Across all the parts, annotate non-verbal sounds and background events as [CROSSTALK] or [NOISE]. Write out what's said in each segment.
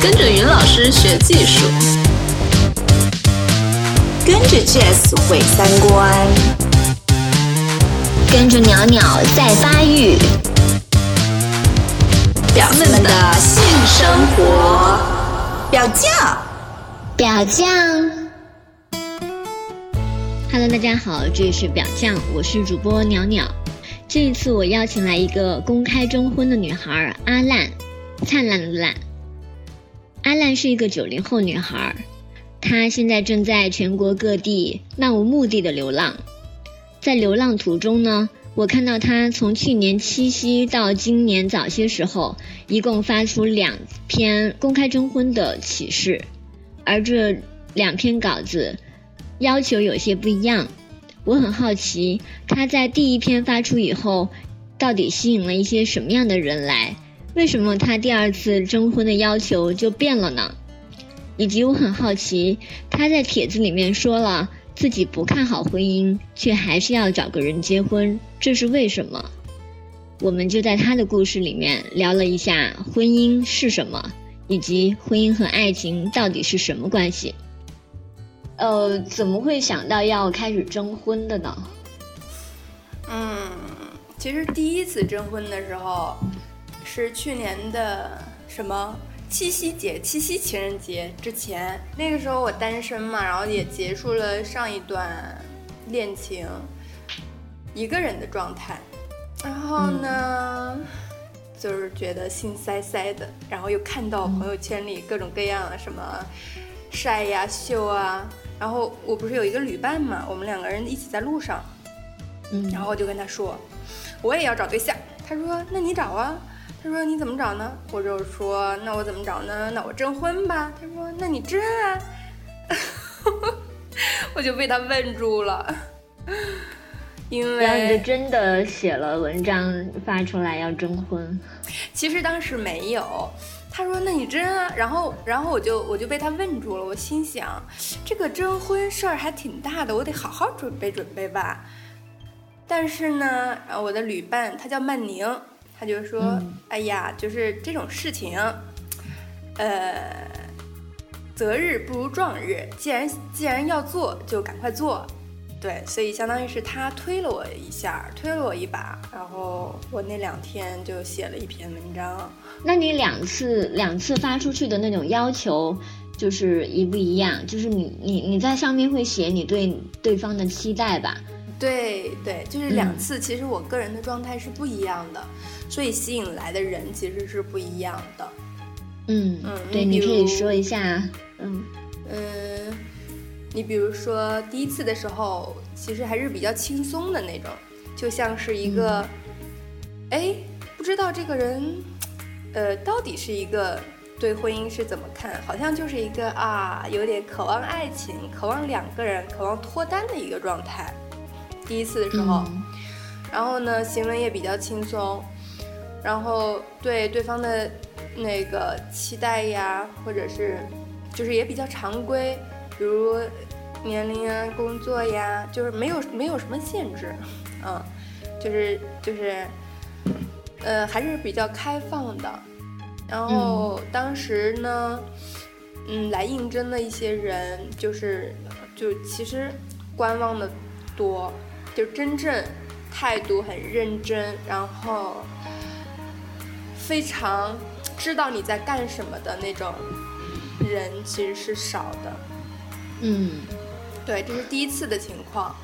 跟着云老师学技术，跟着 Jazz 毁三观，跟着袅袅在发育，表妹们的性生活，表酱，表酱。Hello，大家好，这里是表酱，我是主播袅袅。这一次我邀请来一个公开征婚的女孩阿烂，灿烂的烂。阿烂是一个九零后女孩，她现在正在全国各地漫无目的的流浪。在流浪途中呢，我看到她从去年七夕到今年早些时候，一共发出两篇公开征婚的启事，而这两篇稿子要求有些不一样。我很好奇，她在第一篇发出以后，到底吸引了一些什么样的人来？为什么他第二次征婚的要求就变了呢？以及我很好奇，他在帖子里面说了自己不看好婚姻，却还是要找个人结婚，这是为什么？我们就在他的故事里面聊了一下婚姻是什么，以及婚姻和爱情到底是什么关系。呃，怎么会想到要开始征婚的呢？嗯，其实第一次征婚的时候。是去年的什么七夕节、七夕情人节之前，那个时候我单身嘛，然后也结束了上一段恋情，一个人的状态，然后呢，就是觉得心塞塞的，然后又看到朋友圈里各种各样的什么晒呀、秀啊，然后我不是有一个旅伴嘛，我们两个人一起在路上，嗯，然后我就跟他说，我也要找对象，他说那你找啊。他说：“你怎么找呢？”我就说：“那我怎么找呢？那我征婚吧。”他说：“那你征啊。[LAUGHS] ”我就被他问住了，因为然后你就真的写了文章发出来要征婚。其实当时没有，他说：“那你征啊。”然后，然后我就我就被他问住了。我心想，这个征婚事儿还挺大的，我得好好准备准备吧。但是呢，我的旅伴他叫曼宁。他就说：“哎呀，就是这种事情，呃，择日不如撞日。既然既然要做，就赶快做。对，所以相当于是他推了我一下，推了我一把，然后我那两天就写了一篇文章。那你两次两次发出去的那种要求，就是一不一样？就是你你你在上面会写你对对方的期待吧？对对，就是两次，其实我个人的状态是不一样的。”所以吸引来的人其实是不一样的，嗯嗯，对，你可以说一下，嗯嗯，你比如说第一次的时候，其实还是比较轻松的那种，就像是一个，哎，不知道这个人，呃，到底是一个对婚姻是怎么看，好像就是一个啊，有点渴望爱情，渴望两个人，渴望脱单的一个状态。第一次的时候，然后呢，行为也比较轻松。然后对对方的那个期待呀，或者是就是也比较常规，比如年龄啊、工作呀，就是没有没有什么限制，[LAUGHS] 嗯，就是就是呃还是比较开放的。然后当时呢，嗯，来应征的一些人，就是就其实观望的多，就真正态度很认真，然后。非常知道你在干什么的那种人其实是少的，嗯，对，这是第一次的情况。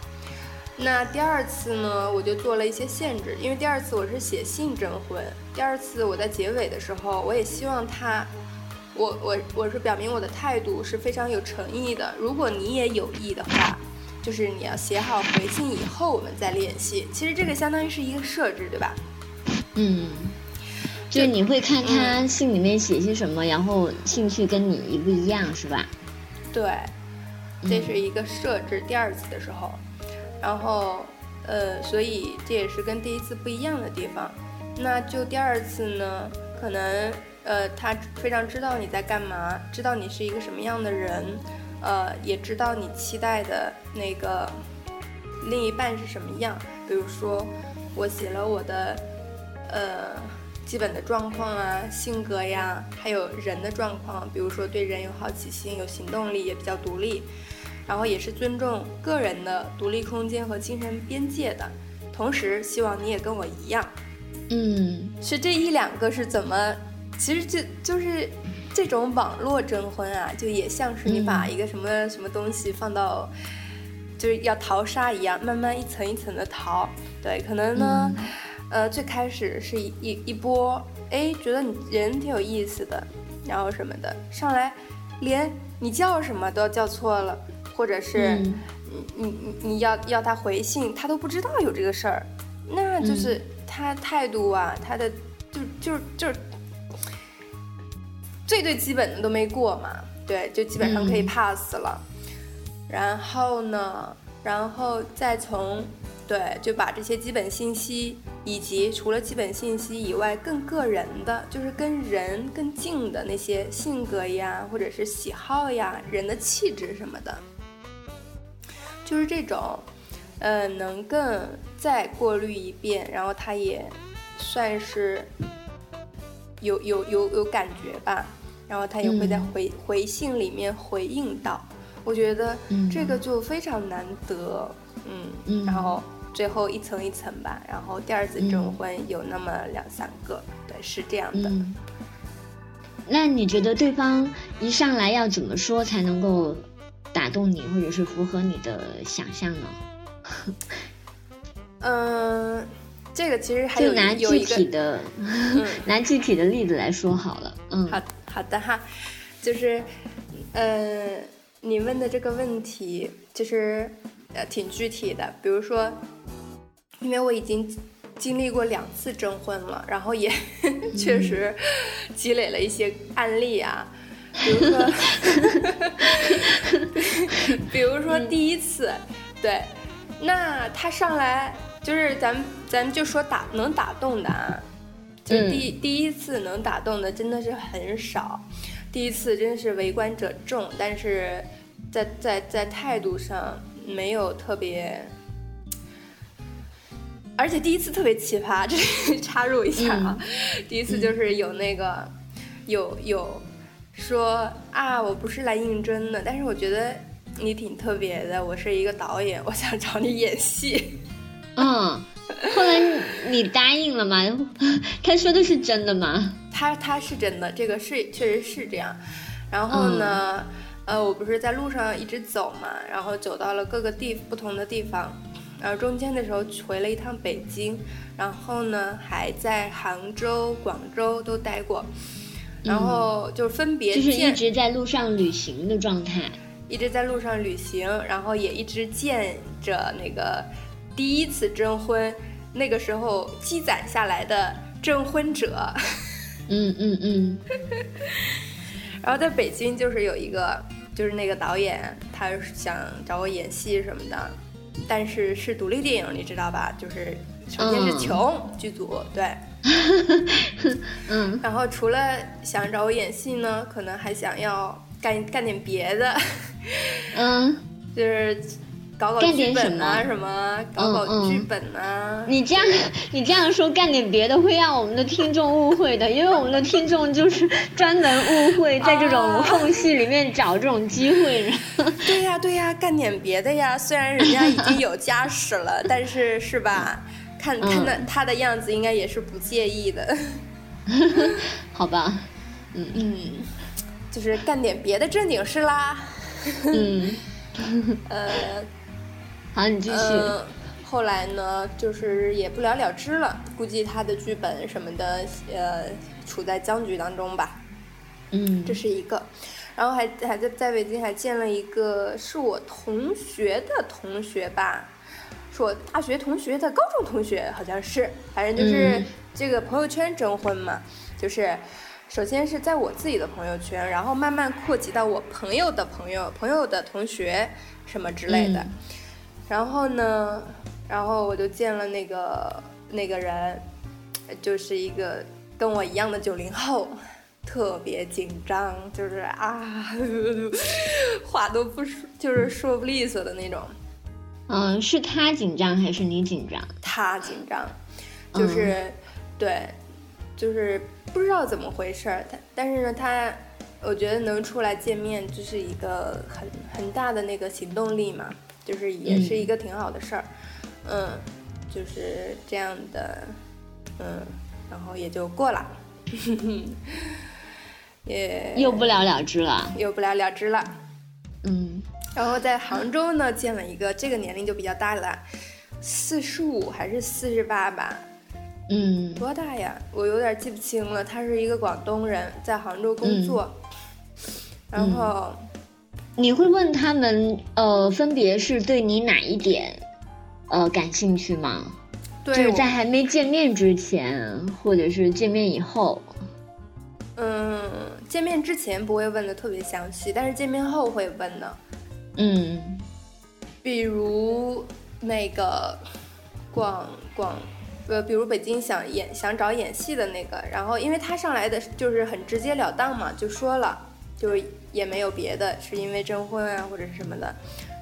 那第二次呢，我就做了一些限制，因为第二次我是写信征婚。第二次我在结尾的时候，我也希望他，我我我是表明我的态度是非常有诚意的。如果你也有意的话，就是你要写好回信以后我们再联系。其实这个相当于是一个设置，对吧？嗯。就是你会看他信里面写些什么，然后兴趣跟你一不一样，是吧？对，这是一个设置。第二次的时候，然后呃，所以这也是跟第一次不一样的地方。那就第二次呢，可能呃，他非常知道你在干嘛，知道你是一个什么样的人，呃，也知道你期待的那个另一半是什么样。比如说，我写了我的呃。基本的状况啊、性格呀，还有人的状况，比如说对人有好奇心、有行动力，也比较独立，然后也是尊重个人的独立空间和精神边界的。同时，希望你也跟我一样。嗯，是这一两个是怎么？其实就就是这种网络征婚啊，就也像是你把一个什么什么东西放到，就是要淘沙一样，慢慢一层一层的淘。对，可能呢，呃，最开始是一一一波，哎，觉得你人挺有意思的，然后什么的，上来连你叫什么都要叫错了，或者是你你你你要要他回信，他都不知道有这个事儿，那就是他态度啊，他的就就就是最最基本的都没过嘛，对，就基本上可以 pass 了。然后呢，然后再从对，就把这些基本信息，以及除了基本信息以外更个人的，就是跟人更近的那些性格呀，或者是喜好呀，人的气质什么的，就是这种，呃，能更再过滤一遍，然后他也算是有有有有感觉吧，然后他也会在回、回信里面回应到，我觉得这个就非常难得，嗯，然后最后一层一层吧，然后第二次征婚有那么两三个，对，是这样的。嗯，那你觉得对方一上来要怎么说才能够打动你，或者是符合你的想象呢？嗯，[LAUGHS] 这个其实还有就拿具体的，[LAUGHS] 拿具体的例子来说好了。嗯，好好的哈，就是，呃，你问的这个问题就是呃挺具体的，比如说，因为我已经经历过两次征婚了，然后也 [LAUGHS] 确实积累了一些案例啊，比如说，[LAUGHS] 比如说第一次，对，那他上来就是咱们咱们就说打能打动的啊。就第、第一次能打动的真的是很少，第一次真是围观者众，但是在在在态度上没有特别，而且第一次特别奇葩，这里插入一下啊，第一次就是有那个、有有说啊，我不是来应征的，但是我觉得你挺特别的，我是一个导演，我想找你演戏。嗯，后来你答应了吗？[LAUGHS] 他说的是真的吗？他他是真的，这个是确实是这样。然后呢，呃，我不是在路上一直走嘛，然后走到了各个地不同的地方，然后中间的时候回了一趟北京，然后呢还在杭州、广州都待过，然后就分别就是一直在路上旅行的状态。一直在路上旅行，然后也一直见着那个第一次征婚那个时候积攒下来的征婚者。嗯嗯嗯 [LAUGHS] 然后在北京就是有一个，就是那个导演，他想找我演戏什么的，但是是独立电影，你知道吧？就是首先是嗯。穷、剧组，对，[LAUGHS] 嗯。然后除了想找我演戏呢，可能还想要干干点别的，嗯，[LAUGHS] 就是搞搞剧干点本啊什么什么，搞搞剧本啊。你这样你这样说干点别的，会让我们的听众误会的，因为我们的听众就是专门误会在这种缝隙里面找这种机会。对呀对呀，干点别的呀。虽然人家已经有家室了，但是是吧？看看那他的样子，应该也是不介意的。[LAUGHS] 好吧，嗯嗯，就是干点别的正经事啦。嗯，[LAUGHS] 呃 [LAUGHS] 好，你继续。呃，后来呢，就是也不了了之了。估计他的剧本什么的，呃，处在僵局当中吧。嗯。这是一个，然后还还在在北京还见了一个是我同学的同学吧，是我大学同学的高中同学，好像是，反正就是嗯。这个朋友圈征婚嘛，就是首先是在我自己的朋友圈，然后慢慢扩及到我朋友的朋友、朋友的同学什么之类的，嗯然后呢，然后我就见了那个那个人，就是一个跟我一样的九零后，特别紧张，就是啊，[LAUGHS] 话都不说，就是说不利索的那种。嗯，是他紧张还是你紧张？他紧张，就是、对，就是不知道怎么回事儿，他但是呢，他我觉得能出来见面就是一个很很大的那个行动力嘛，就是也是一个挺好的事儿，嗯，就是这样的，嗯，然后也就过了，[LAUGHS] 也又不了了之了，又不了了之了，嗯，然后在杭州呢见了一个这个年龄就比较大了，四十五还是四十八吧。嗯，多大呀？我有点记不清了。他是一个广东人，在杭州工作。然后，你会问他们，呃，分别是对你哪一点，呃，感兴趣吗？对，就是在还没见面之前，或者是见面以后。嗯，见面之前不会问的特别详细，但是见面后会问的。嗯，比如那个广广。呃，比如北京想演想找演戏的那个，然后因为他上来的就是很直截了当嘛，就说了，就是也没有别的，是因为征婚啊或者是什么的。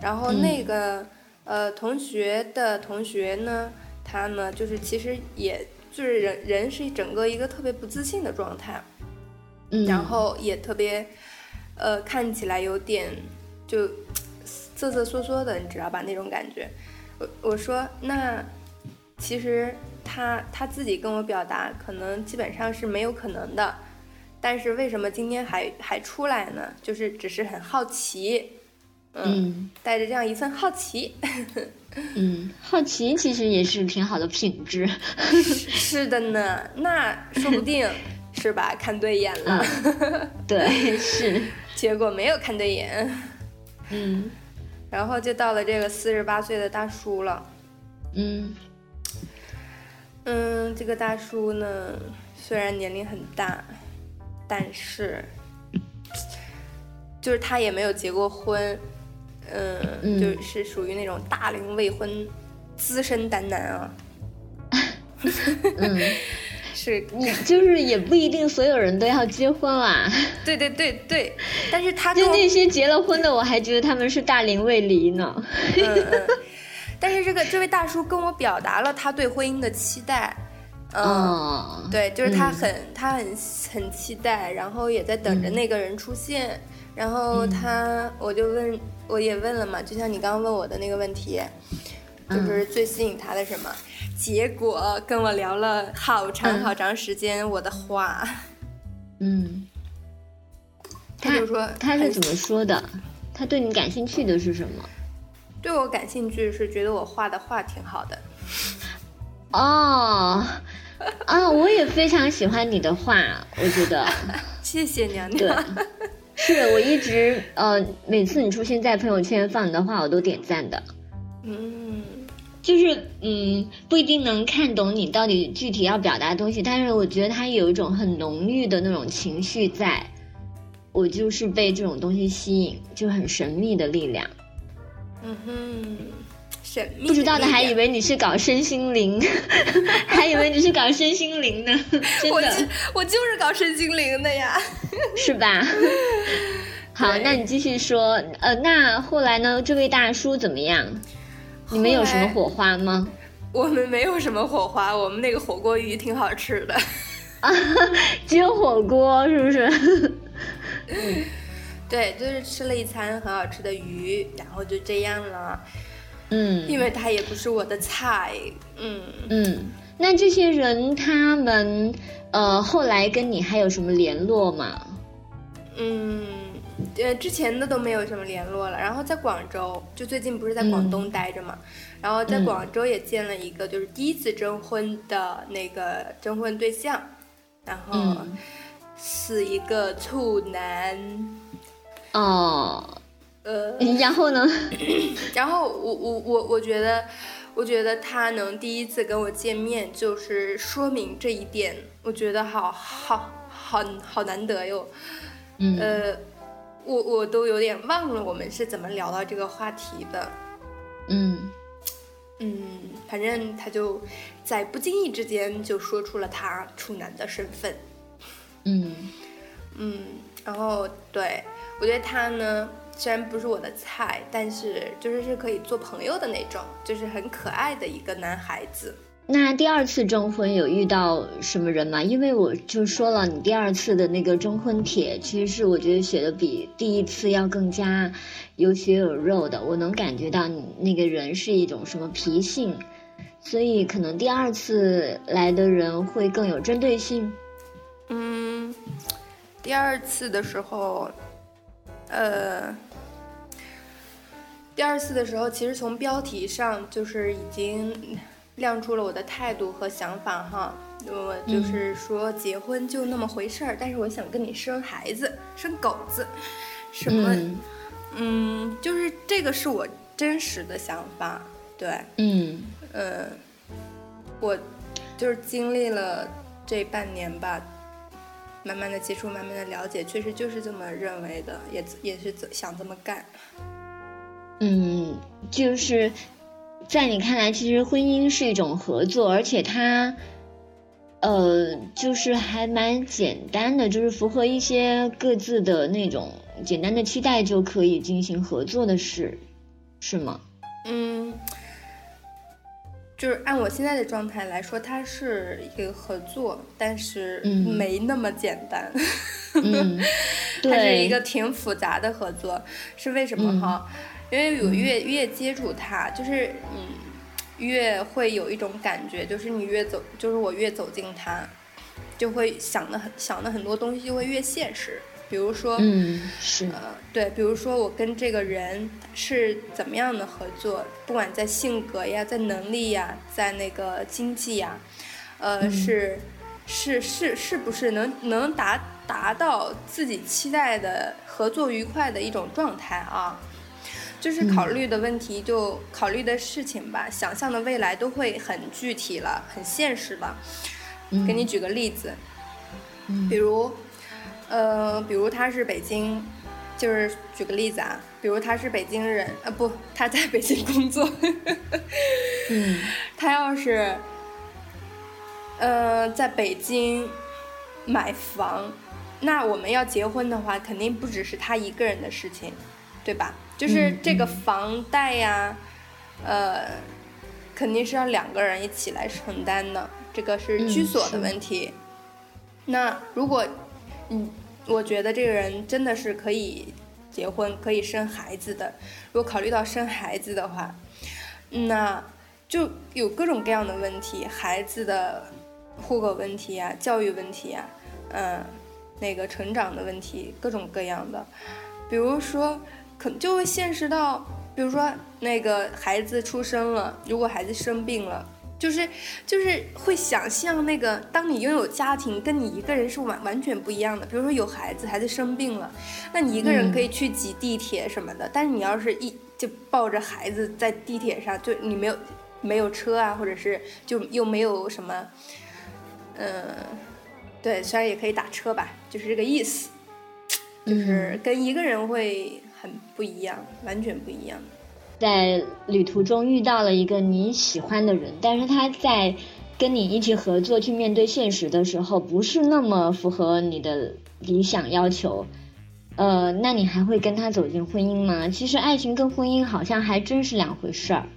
然后那个呃同学的同学呢，他呢就是其实也就是人人是整个一个特别不自信的状态，嗯，然后也特别呃看起来有点就瑟瑟缩缩的，你知道吧那种感觉。我我说那其实。他他自己跟我表达，可能基本上是没有可能的，但是为什么今天还还出来呢？就是只是很好奇，嗯，带着这样一份好奇，[LAUGHS] 嗯，好奇其实也是挺好的品质，[LAUGHS] 是的呢，那说不定 [LAUGHS] 是吧？看对眼了，对，是，结果没有看对眼，嗯，然后就到了这个四十八岁的大叔了，嗯。嗯，这个大叔呢，虽然年龄很大，但是就是他也没有结过婚，嗯，就是属于那种大龄未婚资深单男啊。[LAUGHS] 嗯，是你就是也不一定所有人都要结婚啦。对对对对，[LAUGHS] 但是他就那些结了婚的，我还觉得他们是大龄未离呢。嗯 [LAUGHS] 嗯。但是这个这位大叔跟我表达了他对婚姻的期待，嗯，对，就是他很他很很期待，然后也在等着那个人出现，然后他我就问我也问了嘛，就像你刚刚问我的那个问题，就是最吸引他的什么？结果跟我聊了好长好长时间我的话，嗯，[LAUGHS] 他就说他是怎么说的？他对你感兴趣的是什么？对我感兴趣是觉得我画的画挺好的，[LAUGHS] 哦，[LAUGHS] 啊，我也非常喜欢你的话，我觉得，[LAUGHS] 谢谢娘娘。对，是我一直呃，每次你出现在朋友圈放你的话，我都点赞的。嗯，就是嗯，不一定能看懂你到底具体要表达的东西，但是我觉得它有一种很浓郁的那种情绪在，我就是被这种东西吸引，就很神秘的力量。嗯哼，神秘不知道的还以为你是搞身心灵，[LAUGHS] 还以为你是搞身心灵呢，[LAUGHS] 真的，我就是搞身心灵的呀，[LAUGHS] 是吧？好，那你继续说，呃，那后来呢？这位大叔怎么样？你们有什么火花吗？我们没有什么火花，我们那个火锅鱼挺好吃的，啊，只有火锅是不是？嗯。对，就是吃了一餐很好吃的鱼，然后就这样了。嗯，因为他也不是我的菜。嗯嗯，那这些人他们呃后来跟你还有什么联络吗？嗯，呃，之前的都没有什么联络了。然后在广州，就最近不是在广东待着嘛，然后在广州也见了一个就是第一次征婚的那个征婚对象，然后是一个处男。哦，呃，然后呢？[COUGHS] 然后我我我我觉得，我觉得他能第一次跟我见面，就是说明这一点，我觉得好好好好难得哟。嗯，呃，我我都有点忘了我们是怎么聊到这个话题的。嗯嗯，反正他就在不经意之间就说出了他处男的身份。嗯嗯，然后对。我觉得他呢，虽然不是我的菜，但是就是是可以做朋友的那种，就是很可爱的一个男孩子。那第二次征婚有遇到什么人吗？因为我就说了，你第二次的那个征婚帖，其实是我觉得写的比第一次要更加有血有肉的。我能感觉到你那个人是一种什么脾性，所以可能第二次来的人会更有针对性。嗯，第二次的时候，呃，第二次的时候，其实从标题上就是已经。[LAUGHS] 亮出了我的态度和想法哈，我就是说结婚就那么回事儿，但是我想跟你生孩子，生狗子，什么，嗯，就是这个是我真实的想法，对，嗯，呃，我就是经历了这半年吧，慢慢的接触，慢慢的了解，确实就是这么认为的，也也是想这么干，嗯，就是。在你看来，其实婚姻是一种合作，而且它，呃，就是还蛮简单的，就是符合一些各自的那种简单的期待就可以进行合作的事，是吗？嗯，就是按我现在的状态来说，它是一个合作，但是没那么简单，[LAUGHS] 它是一个挺复杂的合作，是为什么哈？因为我越越接触他，就是嗯，越会有一种感觉，就是你越走，就是我越走近他，就会想的很想的很多东西就会越现实。比如说，嗯，是，呃，对，比如说我跟这个人是怎么样的合作，不管在性格呀，在能力呀，在那个经济呀，呃，是是是是不是能能达达到自己期待的合作愉快的一种状态啊？就是考虑的问题，就考虑的事情吧，想象的未来都会很具体了，很现实了。给你举个例子，比如，呃，比如他是北京，就是举个例子啊，比如他是北京人，呃不，他在北京工作。[LAUGHS] 嗯，他要是，呃，在北京买房，那我们要结婚的话，肯定不只是他一个人的事情，对吧？就是这个房贷呀，呃，肯定是要两个人一起来承担的，这个是居所的问题。那如果，嗯，我觉得这个人真的是可以结婚、可以生孩子的。如果考虑到生孩子的话，那就有各种各样的问题，孩子的户口问题呀、教育问题呀，嗯，那个成长的问题，各种各样的，比如说。可能就会现实到，比如说那个孩子出生了，如果孩子生病了，就是就是会想象那个，当你拥有家庭，跟你一个人是完完全不一样的。比如说有孩子，孩子生病了，那你一个人可以去挤地铁什么的，但是你要是一就抱着孩子在地铁上，就你没有没有车啊，或者是就又没有什么，嗯，对，虽然也可以打车吧，就是这个意思，就是跟一个人会。很不一样，完全不一样。在旅途中遇到了一个你喜欢的人，但是他在跟你一起合作去面对现实的时候，不是那么符合你的理想要求。呃，那你还会跟他走进婚姻吗？其实爱情跟婚姻好像还真是两回事儿。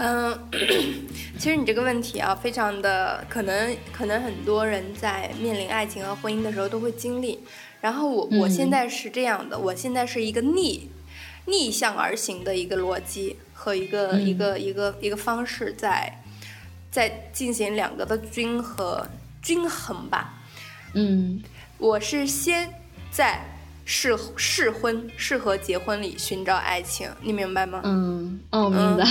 嗯，[CLEARS THROAT] 其实你这个问题啊，非常的可能，可能很多人在面临爱情和婚姻的时候都会经历。然后我我现在是这样的，我现在是一个逆逆向而行的一个逻辑和一个一个一个一个方式，在在进行两个的均衡均衡吧。嗯，我是先在适适婚适合结婚里寻找爱情，你明白吗？嗯，哦，明白。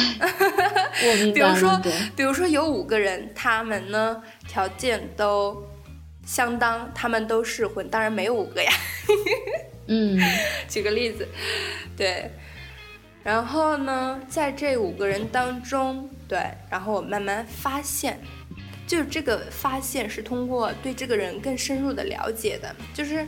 [LAUGHS] 我明白。比如说，比如说有五个人，他们呢条件都。相当，他们都适婚，当然没有五个呀。嗯，[LAUGHS] 举个例子，对，然后呢，在这五个人当中，对，然后我慢慢发现，就是这个发现是通过对这个人更深入的了解的，就是，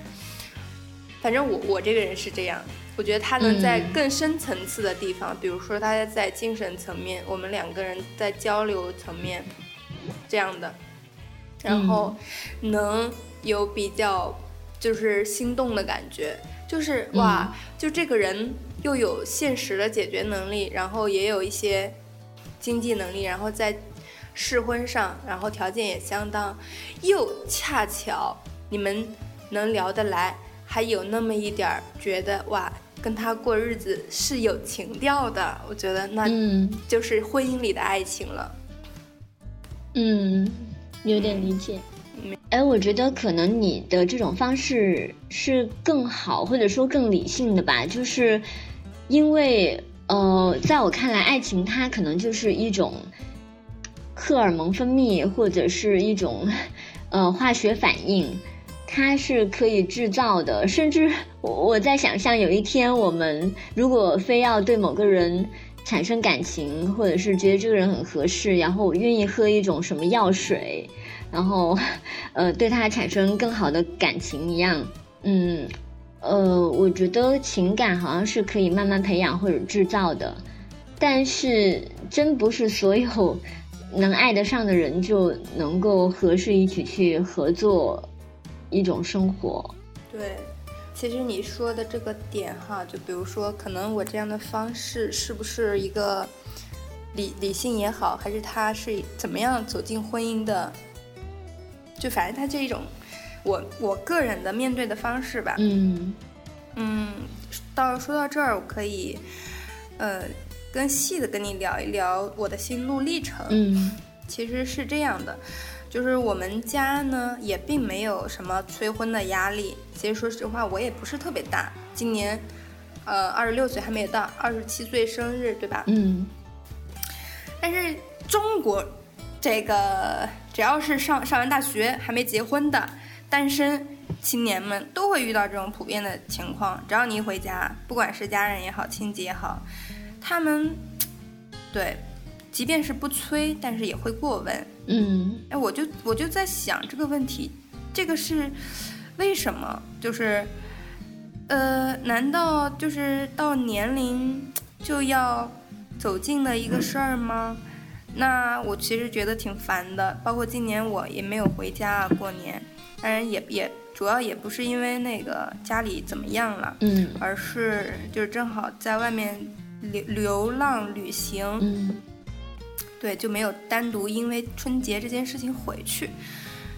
反正我我这个人是这样，我觉得他能在更深层次的地方，比如说他在精神层面，我们两个人在交流层面，这样的。然后，能有比较就是心动的感觉，就是哇，就这个人又有现实的解决能力，然后也有一些经济能力，然后在试婚上，然后条件也相当，又恰巧你们能聊得来，还有那么一点儿觉得哇，跟他过日子是有情调的，我觉得那嗯就是婚姻里的爱情了。嗯，有点理解。哎，我觉得可能你的这种方式是更好，或者说更理性的吧，就是因为呃，在我看来，爱情它可能就是一种荷尔蒙分泌或者是一种呃化学反应，它是可以制造的。甚至我我在想象有一天我们如果非要对某个人产生感情，或者是觉得这个人很合适，然后我愿意喝一种什么药水。然后，呃，对他产生更好的感情一样，嗯，呃，我觉得情感好像是可以慢慢培养或者制造的，但是真不是所有能爱得上的人就能够合适一起去合作一种生活。对，其实你说的这个点哈，就比如说，可能我这样的方式是不是一个理理性也好，还是他是怎么样走进婚姻的？就反正他这一种，我我个人的面对的方式吧。嗯嗯，到说到这儿，我可以，呃，更细的跟你聊一聊我的心路历程。嗯其实是这样的，就是我们家呢也并没有什么催婚的压力。其实说实话，我也不是特别大，今年，呃，二十六岁还没有到，二十七岁生日，对吧？嗯但是中国这个只要是上上完大学还没结婚的单身青年们，都会遇到这种普遍的情况。只要你一回家，不管是家人也好，亲戚也好，他们对，即便是不催，但是也会过问。嗯哎，我就我就在想这个问题，这个是为什么？就是，呃，难道就是到年龄就要走近的一个事儿吗？那我其实觉得挺烦的，包括今年我也没有回家过年，当然也也主要也不是因为那个家里怎么样了，嗯而是就是正好在外面流流浪旅行，嗯对，就没有单独因为春节这件事情回去，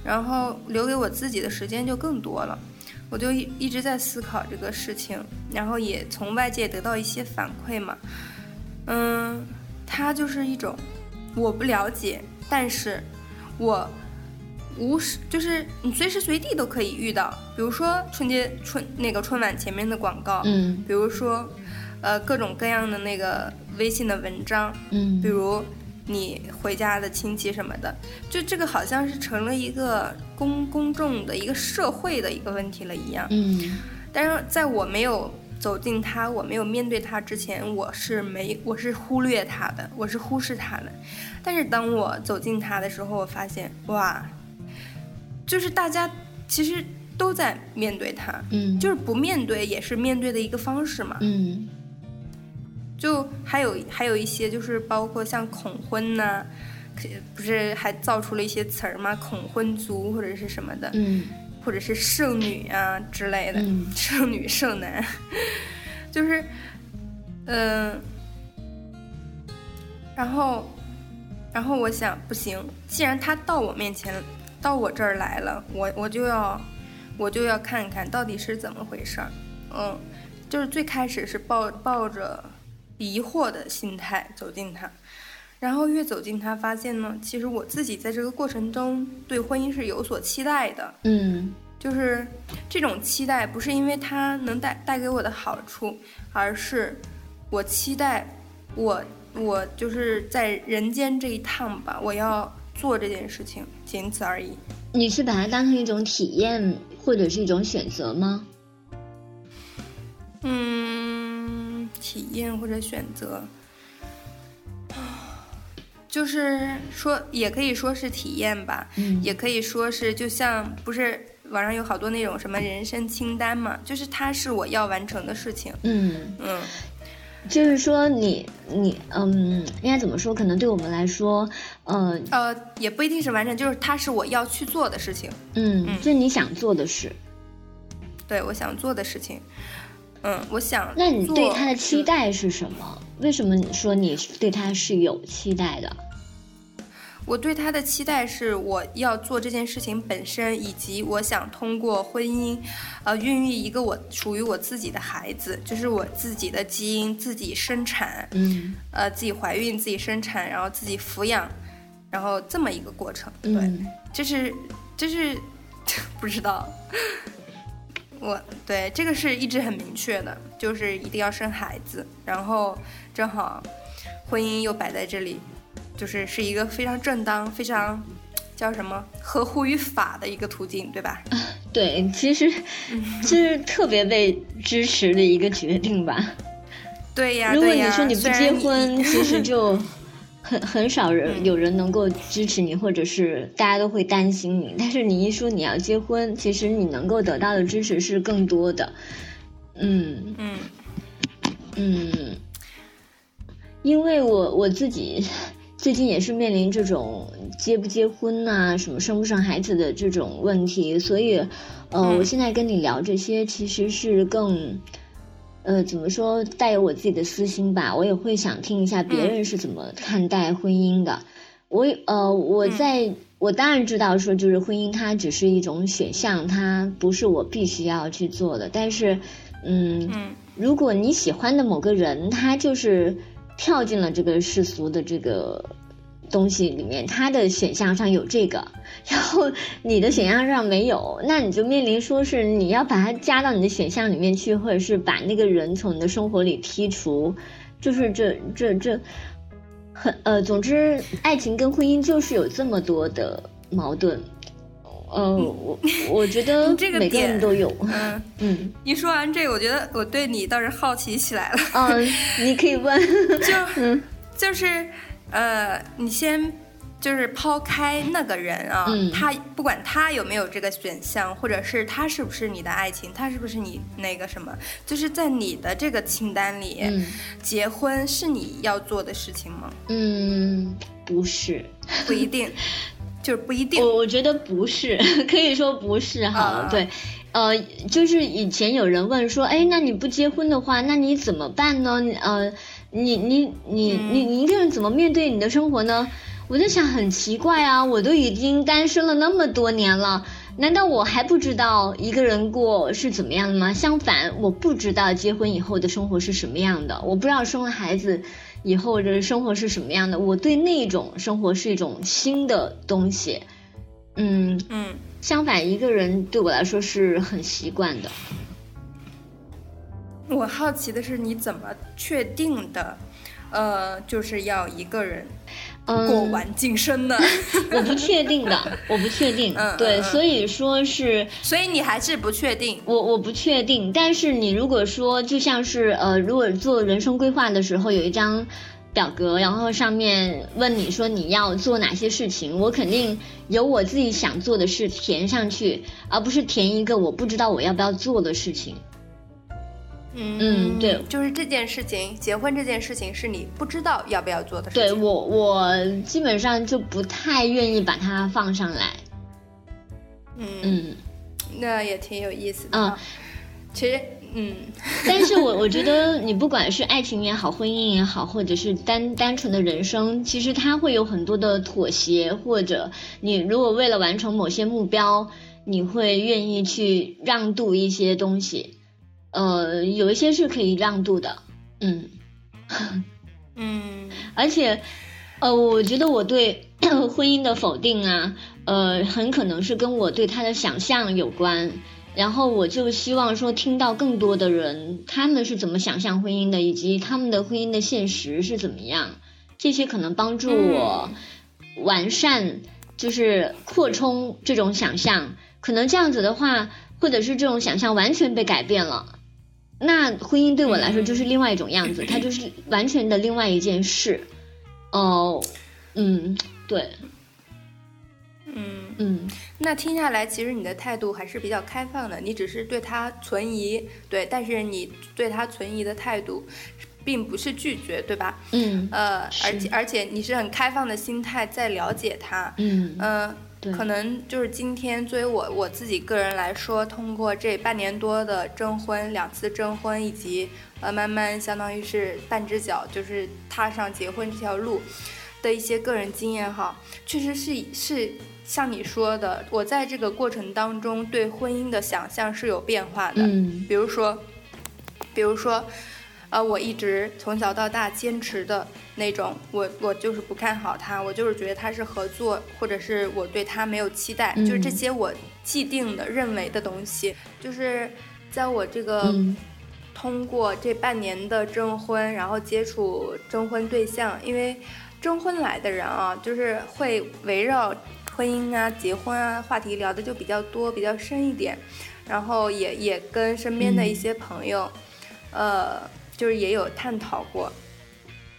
然后留给我自己的时间就更多了。我就一一直在思考这个事情，然后也从外界得到一些反馈嘛。嗯，它就是一种我不了解，但是我无时就是你随时随地都可以遇到，比如说春节春那个春晚前面的广告，嗯比如说呃各种各样的那个微信的文章，嗯比如你回家的亲戚什么的，就这个好像是成了一个公公众的一个社会的一个问题了一样。嗯但是在我没有走进他，我没有面对他之前，我是没我是忽略他的，我是忽视他的。但是当我走进他的时候，我发现哇，就是大家其实都在面对他，嗯就是不面对也是面对的一个方式嘛。嗯就还有还有一些就是包括像恐婚呐、可不是还造出了一些词儿吗？恐婚族或者是什么的，嗯。或者是剩女啊之类的，嗯。剩女剩男，[LAUGHS] 就是，嗯、然后，然后我想不行，既然他到我面前，到我这儿来了，我我就要，我就要看看到底是怎么回事儿，嗯，就是最开始是抱抱着疑惑的心态走进他。然后越走近他，发现呢，其实我自己在这个过程中对婚姻是有所期待的，嗯就是这种期待不是因为它能带带给我的好处，而是我期待我我就是在人间这一趟吧，我要做这件事情，仅此而已。你是把它当成一种体验或者是一种选择吗？嗯，体验或者选择，就是说也可以说是体验吧，嗯也可以说是就像不是网上有好多那种什么人生清单嘛，就是它是我要完成的事情。嗯，嗯就是说你你嗯，应该怎么说？可能对我们来说，呃呃，也不一定是完成，就是它是我要去做的事情，嗯，嗯就是你想做的事。对我想做的事情。嗯，我想。那你对他的期？待是什么？为什么你说你对他是有期待的？我对他的期待是，我要做这件事情本身，以及我想通过婚姻，呃，孕育一个我属于我自己的孩子，就是我自己的基因自己生产，嗯，呃，自己怀孕自己生产，然后自己抚养，然后这么一个过程。对，嗯这是就是 [LAUGHS] 不知道。我对这个是一直很明确的，就是一定要生孩子，然后正好婚姻又摆在这里，就是是一个非常正当、非常叫什么合乎于法的一个途径，对吧？对，其实这 [LAUGHS] 是特别被支持的一个决定吧。对呀，如果你说你不结婚，其实就很很少人嗯有人能够支持你，或者是大家都会担心你。但是你一说你要结婚，其实你能够得到的支持是更多的。嗯嗯嗯，因为我我自己最近也是面临这种结不结婚呐、什么生不生孩子的这种问题，所以呃，嗯我现在跟你聊这些其实是更。呃，怎么说，带有我自己的私心吧，我也会想听一下别人是怎么看待婚姻的。我呃，我在、我当然知道说，就是婚姻它只是一种选项，它不是我必须要去做的。但是，嗯，嗯如果你喜欢的某个人，他就是跳进了这个世俗的这个东西里面，他的选项上有这个，然后你的选项上没有，那你就面临说是你要把它加到你的选项里面去，或者是把那个人从你的生活里剔除，就是这这这很呃，总之，爱情跟婚姻就是有这么多的矛盾。呃，我我觉得 [LAUGHS] 嗯这个每个人都有，嗯，嗯一说完这个，我觉得我对你倒是好奇起来了。嗯，你可以问，[LAUGHS] 就、嗯就是呃，你先就是抛开那个人啊，嗯他不管他有没有这个选项，或者是他是不是你的爱情，他是不是你那个什么，就是在你的这个清单里，嗯结婚是你要做的事情吗？嗯，不是，不一定，就是不一定。我我觉得不是，[LAUGHS] 可以说不是哈，啊对，呃，就是以前有人问说，哎，那你不结婚的话，那你怎么办呢？呃，你你你嗯你你一个人怎么面对你的生活呢？我在想，很奇怪啊，我都已经单身了那么多年了。难道我还不知道一个人过是怎么样的吗？相反，我不知道结婚以后的生活是什么样的，我不知道生了孩子以后的生活是什么样的。我对那种生活是一种新的东西，嗯，嗯，相反，一个人对我来说是很习惯的。我好奇的是你怎么确定的？呃，就是要一个人嗯，过完今生的，[LAUGHS] 我不确定的，我不确定。嗯对，所以说是所以你还是不确定。我我不确定，但是你如果说就像是呃，如果做人生规划的时候有一张表格，然后上面问你说你要做哪些事情，我肯定有我自己想做的事填上去，而不是填一个我不知道我要不要做的事情。嗯嗯对就是这件事情，结婚这件事情是你不知道要不要做的事情。对我我基本上就不太愿意把它放上来。嗯，嗯。那也挺有意思的。嗯，其实，嗯，[LAUGHS] 但是我我觉得你不管是爱情也好，婚姻也好，或者是单单纯的人生，其实它会有很多的妥协，或者你如果为了完成某些目标，你会愿意去让渡一些东西，呃，有一些是可以让渡的，嗯，嗯，[LAUGHS] 而且，呃，我觉得我对 [CLEARS THROAT] 婚姻的否定啊，呃，很可能是跟我对他的想象有关。然后我就希望说，听到更多的人他们是怎么想象婚姻的，以及他们的婚姻的现实是怎么样，这些可能帮助我完善，就是扩充这种想象。可能这样子的话，或者是这种想象完全被改变了。那婚姻对我来说就是另外一种样子，它就是完全的另外一件事。哦，嗯，对，嗯，嗯。那听下来，其实你的态度还是比较开放的，你只是对他存疑，对，但是你对他存疑的态度，并不是拒绝，对吧？嗯呃，而且而且你是很开放的心态在了解他，嗯。嗯、对可能就是今天作为我我自己个人来说，通过这半年多的征婚，两次征婚，以及呃慢慢相当于是半只脚就是踏上结婚这条路，的一些个人经验哈，确实是是像你说的，我在这个过程当中对婚姻的想象是有变化的。嗯，比如说，比如说，呃，我一直从小到大坚持的那种，我我就是不看好他，我就是觉得他是合作，或者是我对他没有期待，就是这些我既定的认为的东西，就是在我这个。通过这半年的征婚，然后接触征婚对象，因为征婚来的人啊，就是会围绕婚姻啊、结婚啊话题聊的就比较多、比较深一点，然后也也跟身边的一些朋友，呃，就是也有探讨过，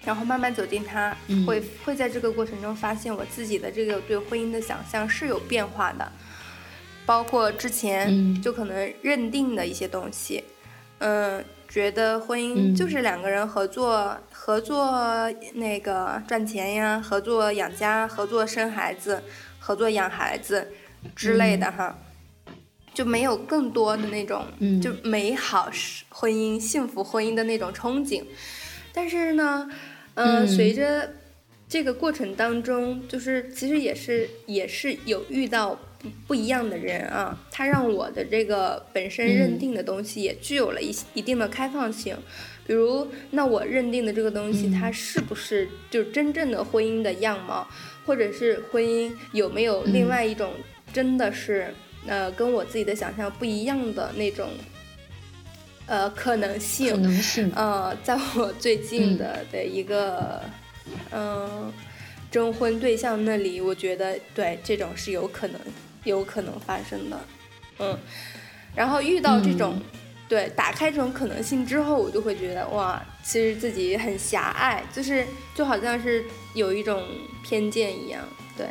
然后慢慢走进他，会会在这个过程中发现我自己的这个对婚姻的想象是有变化的，包括之前就可能认定的一些东西。嗯，觉得婚姻就是两个人合作，合作那个赚钱呀，合作养家，合作生孩子，合作养孩子之类的哈，就没有更多的那种就美好婚姻、幸福婚姻的那种憧憬。但是呢，嗯，随着这个过程当中，就是其实也是也是有遇到。不一样的人啊，他让我的这个本身认定的东西也具有了一一定的开放性。比如，那我认定的这个东西，它是不是就真正的婚姻的样貌，或者是婚姻有没有另外一种真的是呃跟我自己的想象不一样的那种呃可能性？可能性。呃，在我最近的的一个嗯征婚对象那里，我觉得对这种是有可能。有可能发生的，嗯，然后遇到这种，对，打开这种可能性之后，我就会觉得哇，其实自己很狭隘，就是就好像是有一种偏见一样，对，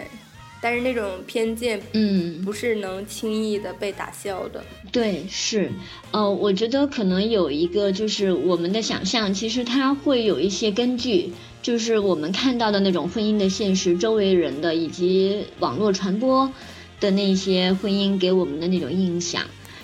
但是那种偏见，嗯，不是能轻易的被打消的。对，是，呃，我觉得可能有一个就是我们的想象，其实它会有一些根据，就是我们看到的那种婚姻的现实，周围人的以及网络传播。的那些婚姻给我们的那种印象，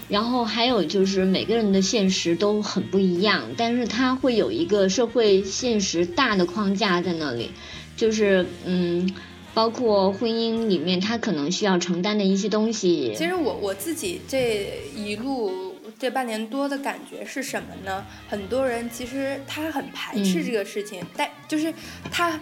然后还有就是每个人的现实都很不一样，但是它会有一个社会现实大的框架在那里，就是嗯，包括婚姻里面他可能需要承担的一些东西。其实我我自己这一路这半年多的感觉是什么呢？很多人其实他很排斥这个事情，但就是他。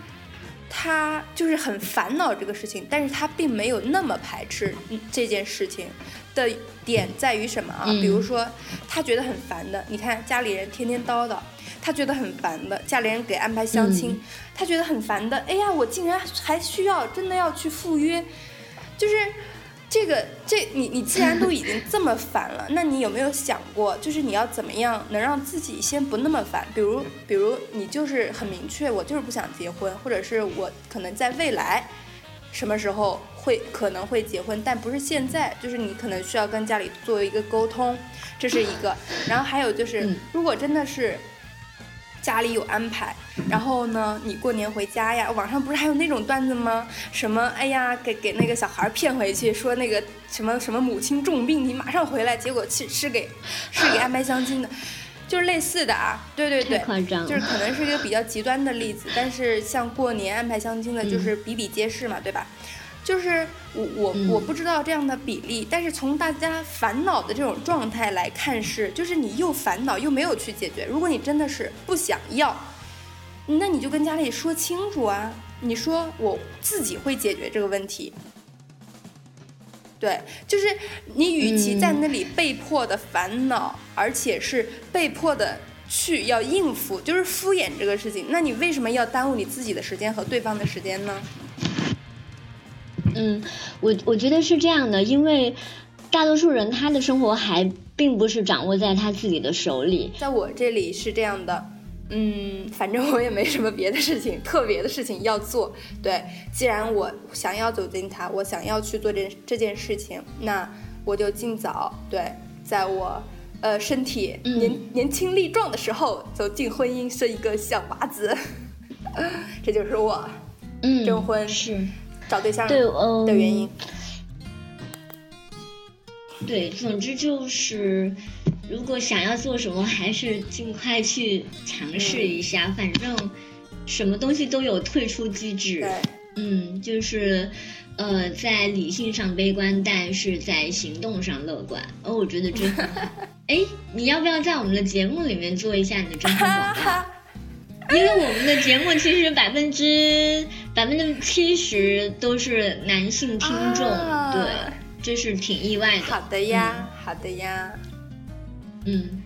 他就是很烦恼这个事情，但是他并没有那么排斥这件事情的点在于什么啊？比如说，他觉得很烦的，你看家里人天天叨叨，他觉得很烦的，家里人给安排相亲，他觉得很烦的，哎呀，我竟然还需要真的要去赴约，就是。这个，这你你既然都已经这么烦了，[LAUGHS] 那你有没有想过，就是你要怎么样能让自己先不那么烦？比如，比如你就是很明确，我就是不想结婚，或者是我可能在未来什么时候会可能会结婚，但不是现在，就是你可能需要跟家里做一个沟通，这是一个。然后还有就是，如果真的是。家里有安排，然后呢，你过年回家呀？网上不是还有那种段子吗？什么，哎呀，给给那个小孩骗回去，说那个什么什么母亲重病，你马上回来，结果是是给是给安排相亲的，就是类似的啊。对对对，就是可能是一个比较极端的例子，但是像过年安排相亲的，就是比比皆是嘛，对吧？就是我我我不知道这样的比例，但是从大家烦恼的这种状态来看是，就是你又烦恼又没有去解决。如果你真的是不想要，那你就跟家里说清楚啊！你说我自己会解决这个问题。对，就是你与其在那里被迫的烦恼，而且是被迫的去要应付，就是敷衍这个事情，那你为什么要耽误你自己的时间和对方的时间呢？嗯，我我觉得是这样的，因为大多数人他的生活还并不是掌握在他自己的手里。在我这里是这样的，嗯，反正我也没什么别的事情，特别的事情要做。对，既然我想要走进他，我想要去做这这件事情，那我就尽早对，在我呃身体年年轻力壮的时候走进婚姻，生一个小娃子。[LAUGHS] 这就是我，嗯，征婚是。找对象的原因，对，总之就是，如果想要做什么，还是尽快去尝试一下。反正，什么东西都有退出机制。对，嗯，就是呃，在理性上悲观，但是在行动上乐观。哦，我觉得这很好。[LAUGHS] 哎，你要不要在我们的节目里面做一下你的真心广告？[LAUGHS] 因为我们的节目其实百分之百分之七十都是男性听众，啊对，这是挺意外的。好的呀，好的呀。嗯，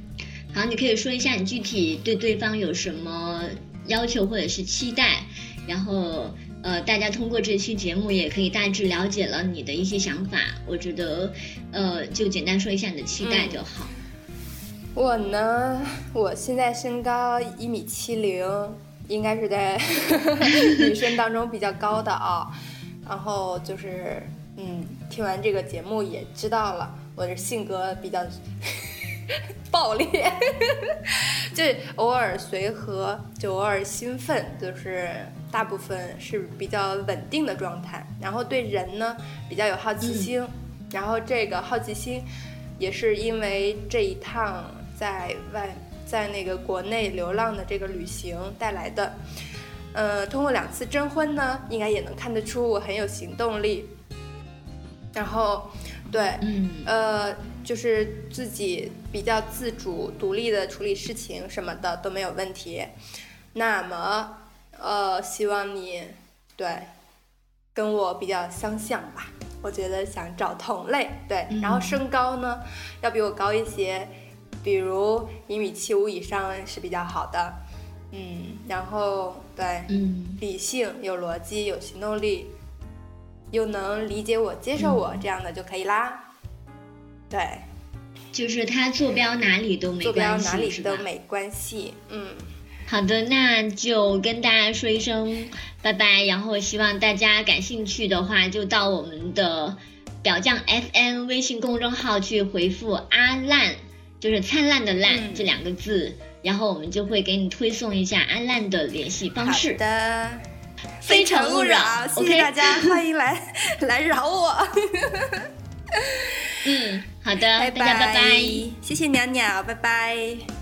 好，你可以说一下你具体对对方有什么要求或者是期待，然后呃，大家通过这期节目也可以大致了解了你的一些想法。我觉得呃，就简单说一下你的期待就好。我呢，我现在身高一米七零，应该是在 [LAUGHS] 女生当中比较高的啊。然后就是，嗯，听完这个节目也知道了，我的性格比较 [LAUGHS] 暴烈，[LAUGHS] 就是偶尔随和，就偶尔兴奋，就是大部分是比较稳定的状态。然后对人呢比较有好奇心，然后这个好奇心也是因为这一趟在外在那个国内流浪的这个旅行带来的。呃，通过两次征婚呢，应该也能看得出我很有行动力。然后，对，嗯呃，就是自己比较自主、独立的处理事情什么的都没有问题。那么，呃，希望你对跟我比较相像吧。我觉得想找同类，对，然后身高呢要比我高一些，比如一米七五以上是比较好的。嗯，然后对，嗯理性、有逻辑、有行动力，又能理解我、接受我，这样的就可以啦。对，就是他坐标哪里都没坐标关系，哪里都没关系。嗯，好的，那就跟大家说一声拜拜，然后希望大家感兴趣的话，就到我们的表酱 FM 微信公众号去回复“阿烂”，就是灿烂的烂、嗯这两个字，然后我们就会给你推送一下阿烂的联系方式好式。的。非诚勿扰谢谢大家，欢迎来 [LAUGHS] 来扰我，嗯，好的，拜大家拜拜。谢谢鸟鸟，拜拜。